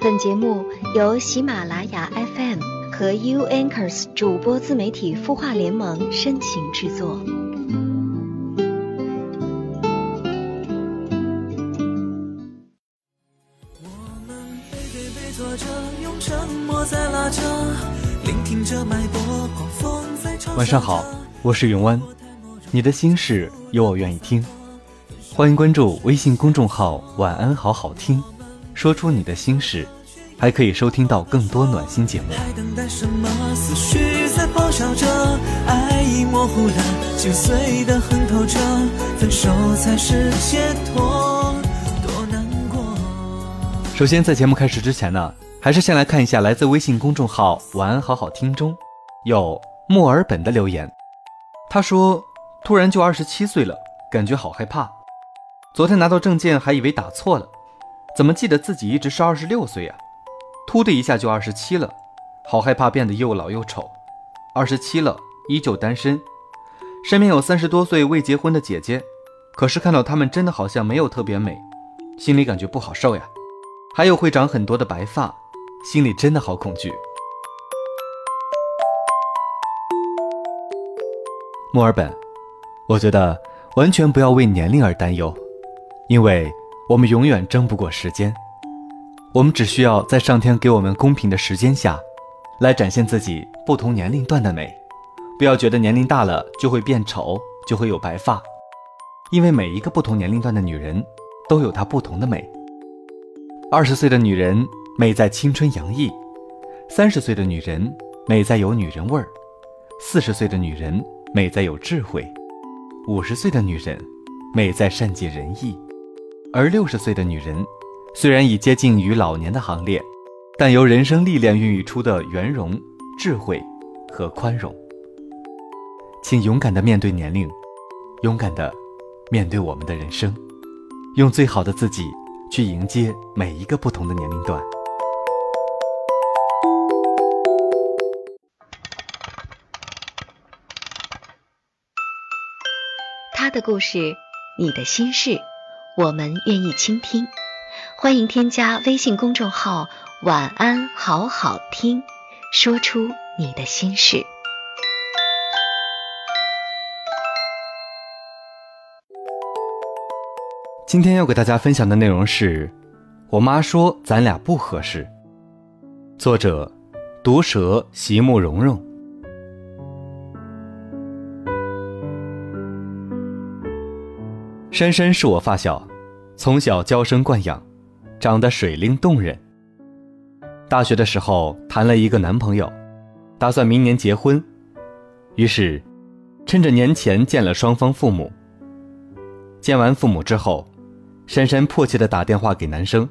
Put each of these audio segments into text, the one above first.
本节目由喜马拉雅 FM 和 U Anchors 主播自媒体孵化联盟深情制作。晚上好，我是永湾，你的心事有我愿意听，欢迎关注微信公众号“晚安好好听”。说出你的心事，还可以收听到更多暖心节目。首先，在节目开始之前呢，还是先来看一下来自微信公众号“晚安好好听”中有墨尔本的留言。他说：“突然就二十七岁了，感觉好害怕。昨天拿到证件还以为打错了。”怎么记得自己一直是二十六岁呀？突的一下就二十七了，好害怕变得又老又丑。二十七了，依旧单身，身边有三十多岁未结婚的姐姐，可是看到她们真的好像没有特别美，心里感觉不好受呀。还有会长很多的白发，心里真的好恐惧。墨尔本，我觉得完全不要为年龄而担忧，因为。我们永远争不过时间，我们只需要在上天给我们公平的时间下，来展现自己不同年龄段的美。不要觉得年龄大了就会变丑，就会有白发，因为每一个不同年龄段的女人都有她不同的美。二十岁的女人美在青春洋溢，三十岁的女人美在有女人味儿，四十岁的女人美在有智慧，五十岁的女人美在善解人意。而六十岁的女人，虽然已接近于老年的行列，但由人生历练孕育出的圆融、智慧和宽容。请勇敢地面对年龄，勇敢地面对我们的人生，用最好的自己去迎接每一个不同的年龄段。他的故事，你的心事。我们愿意倾听，欢迎添加微信公众号“晚安好好听”，说出你的心事。今天要给大家分享的内容是：我妈说咱俩不合适。作者：毒蛇席慕蓉蓉。珊珊是我发小。从小娇生惯养，长得水灵动人。大学的时候谈了一个男朋友，打算明年结婚，于是趁着年前见了双方父母。见完父母之后，珊珊迫切的打电话给男生，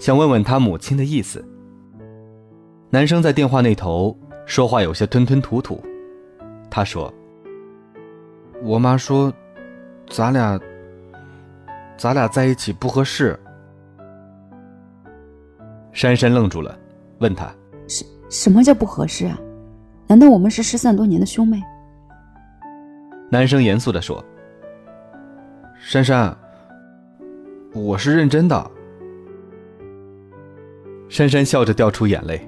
想问问他母亲的意思。男生在电话那头说话有些吞吞吐吐，他说：“我妈说，咱俩。”咱俩在一起不合适。珊珊愣住了，问他：“什什么叫不合适啊？难道我们是失散多年的兄妹？”男生严肃的说：“珊珊，我是认真的。”珊珊笑着掉出眼泪：“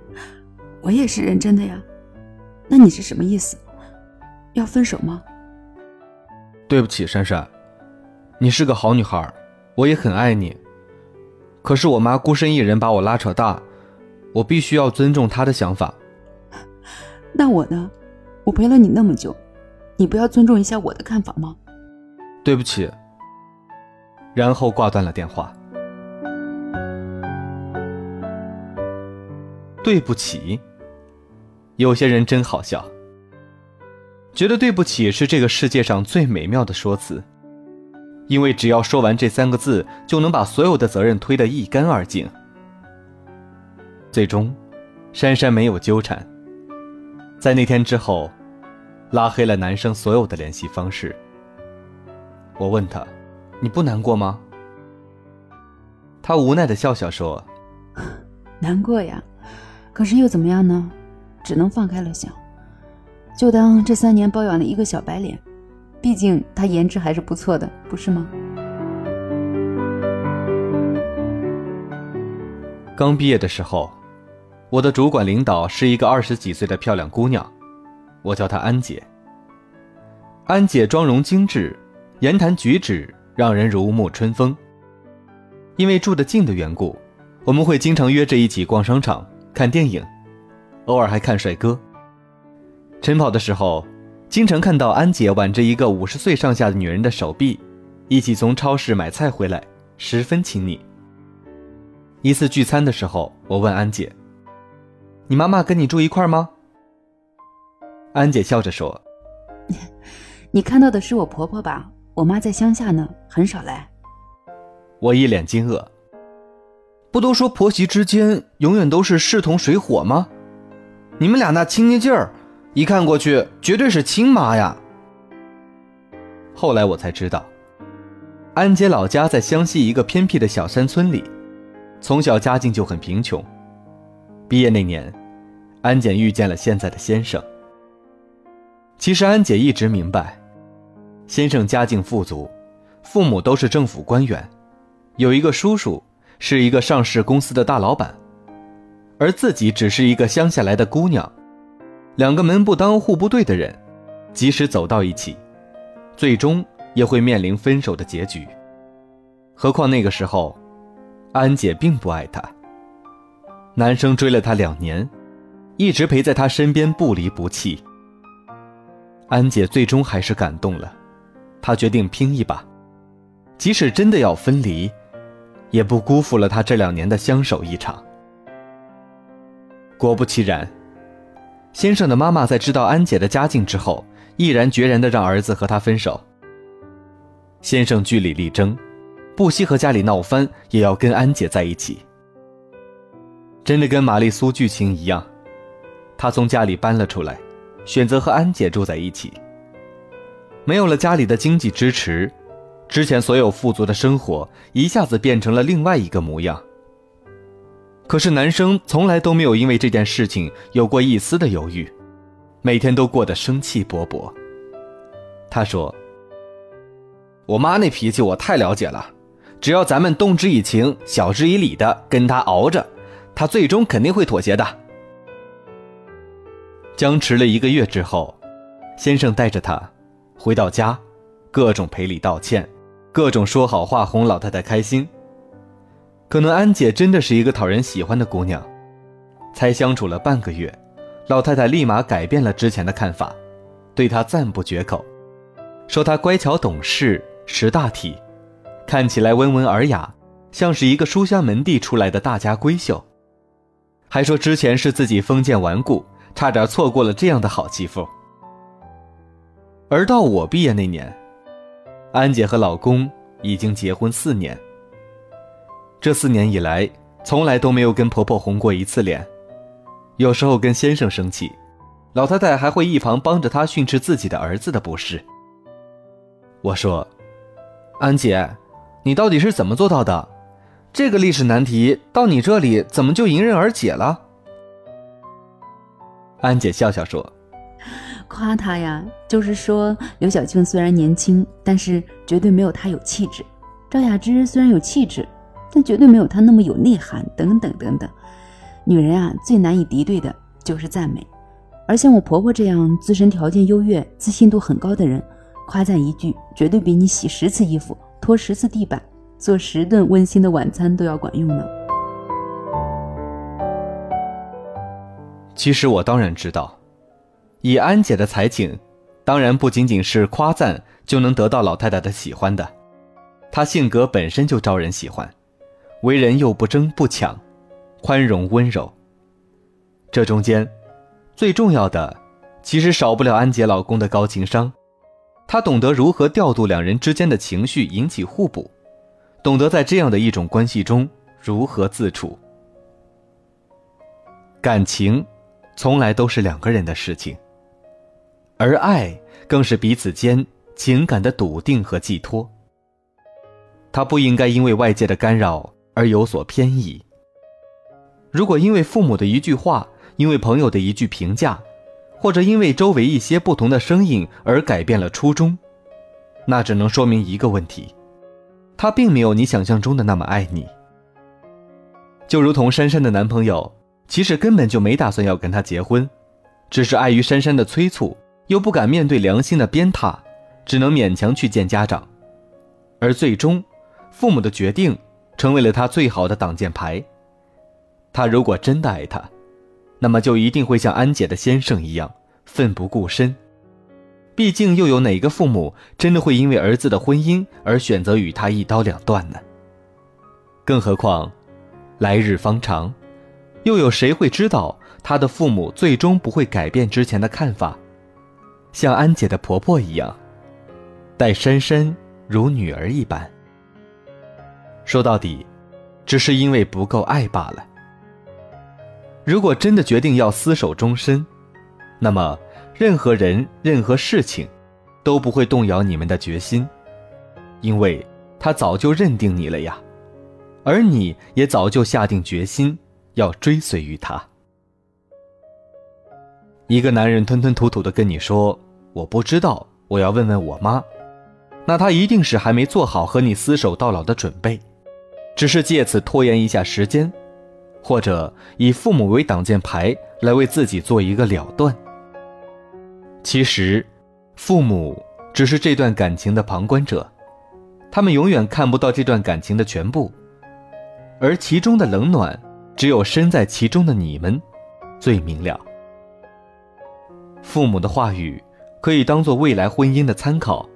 我也是认真的呀。那你是什么意思？要分手吗？”对不起，珊珊。你是个好女孩，我也很爱你。可是我妈孤身一人把我拉扯大，我必须要尊重她的想法。那我呢？我陪了你那么久，你不要尊重一下我的看法吗？对不起。然后挂断了电话。对不起。有些人真好笑，觉得对不起是这个世界上最美妙的说辞。因为只要说完这三个字，就能把所有的责任推得一干二净。最终，珊珊没有纠缠，在那天之后，拉黑了男生所有的联系方式。我问他：“你不难过吗？”他无奈的笑笑说：“难过呀，可是又怎么样呢？只能放开了想，就当这三年包养了一个小白脸。”毕竟他颜值还是不错的，不是吗？刚毕业的时候，我的主管领导是一个二十几岁的漂亮姑娘，我叫她安姐。安姐妆容精致，言谈举止让人如沐春风。因为住得近的缘故，我们会经常约着一起逛商场、看电影，偶尔还看帅哥。晨跑的时候，经常看到安姐挽着一个五十岁上下的女人的手臂，一起从超市买菜回来，十分亲昵。一次聚餐的时候，我问安姐：“你妈妈跟你住一块吗？”安姐笑着说：“你看到的是我婆婆吧？我妈在乡下呢，很少来。”我一脸惊愕。不都说婆媳之间永远都是势同水火吗？你们俩那亲昵劲儿，一看过去绝对是亲妈呀。后来我才知道，安姐老家在湘西一个偏僻的小山村里。从小家境就很贫穷。毕业那年，安姐遇见了现在的先生。其实安姐一直明白，先生家境富足，父母都是政府官员，有一个叔叔是一个上市公司的大老板，而自己只是一个乡下来的姑娘，两个门不当户不对的人，即使走到一起，最终也会面临分手的结局。何况那个时候。安姐并不爱他。男生追了她两年，一直陪在她身边不离不弃。安姐最终还是感动了，她决定拼一把，即使真的要分离，也不辜负了他这两年的相守一场。果不其然，先生的妈妈在知道安姐的家境之后，毅然决然的让儿子和她分手。先生据理力争。不惜和家里闹翻，也要跟安姐在一起。真的跟玛丽苏剧情一样，他从家里搬了出来，选择和安姐住在一起。没有了家里的经济支持，之前所有富足的生活一下子变成了另外一个模样。可是男生从来都没有因为这件事情有过一丝的犹豫，每天都过得生气勃勃。他说：“我妈那脾气我太了解了。”只要咱们动之以情，晓之以理的跟她熬着，她最终肯定会妥协的。僵持了一个月之后，先生带着他回到家，各种赔礼道歉，各种说好话哄老太太开心。可能安姐真的是一个讨人喜欢的姑娘，才相处了半个月，老太太立马改变了之前的看法，对她赞不绝口，说她乖巧懂事，识大体。看起来温文尔雅，像是一个书香门第出来的大家闺秀，还说之前是自己封建顽固，差点错过了这样的好媳妇。而到我毕业那年，安姐和老公已经结婚四年。这四年以来，从来都没有跟婆婆红过一次脸，有时候跟先生生气，老太太还会一旁帮着她训斥自己的儿子的不是。我说，安姐。你到底是怎么做到的？这个历史难题到你这里怎么就迎刃而解了？安姐笑笑说：“夸她呀，就是说刘晓庆虽然年轻，但是绝对没有她有气质；赵雅芝虽然有气质，但绝对没有她那么有内涵。等等等等，女人啊，最难以敌对的就是赞美。而像我婆婆这样自身条件优越、自信度很高的人，夸赞一句，绝对比你洗十次衣服。”拖十次地板，做十顿温馨的晚餐都要管用呢。其实我当然知道，以安姐的才情，当然不仅仅是夸赞就能得到老太太的喜欢的。她性格本身就招人喜欢，为人又不争不抢，宽容温柔。这中间，最重要的，其实少不了安杰老公的高情商。他懂得如何调度两人之间的情绪，引起互补，懂得在这样的一种关系中如何自处。感情，从来都是两个人的事情，而爱更是彼此间情感的笃定和寄托。他不应该因为外界的干扰而有所偏移。如果因为父母的一句话，因为朋友的一句评价，或者因为周围一些不同的声音而改变了初衷，那只能说明一个问题：他并没有你想象中的那么爱你。就如同珊珊的男朋友，其实根本就没打算要跟她结婚，只是碍于珊珊的催促，又不敢面对良心的鞭挞，只能勉强去见家长。而最终，父母的决定成为了他最好的挡箭牌。他如果真的爱她，那么就一定会像安姐的先生一样奋不顾身。毕竟，又有哪个父母真的会因为儿子的婚姻而选择与他一刀两断呢？更何况，来日方长，又有谁会知道他的父母最终不会改变之前的看法？像安姐的婆婆一样，待珊珊如女儿一般。说到底，只是因为不够爱罢了。如果真的决定要厮守终身，那么任何人、任何事情，都不会动摇你们的决心，因为他早就认定你了呀，而你也早就下定决心要追随于他。一个男人吞吞吐吐的跟你说：“我不知道，我要问问我妈。”那他一定是还没做好和你厮守到老的准备，只是借此拖延一下时间。或者以父母为挡箭牌来为自己做一个了断。其实，父母只是这段感情的旁观者，他们永远看不到这段感情的全部，而其中的冷暖，只有身在其中的你们最明了。父母的话语可以当做未来婚姻的参考，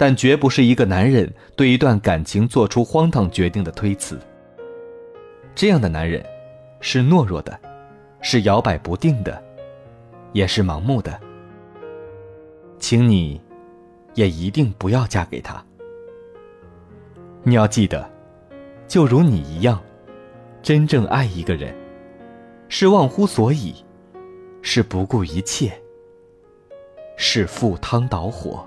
但绝不是一个男人对一段感情做出荒唐决定的推辞。这样的男人。是懦弱的，是摇摆不定的，也是盲目的。请你，也一定不要嫁给他。你要记得，就如你一样，真正爱一个人，是忘乎所以，是不顾一切，是赴汤蹈火。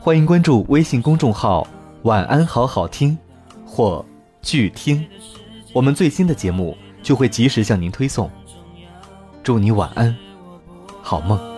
欢迎关注微信公众号“晚安好好听”或“剧听”，我们最新的节目就会及时向您推送。祝你晚安，好梦。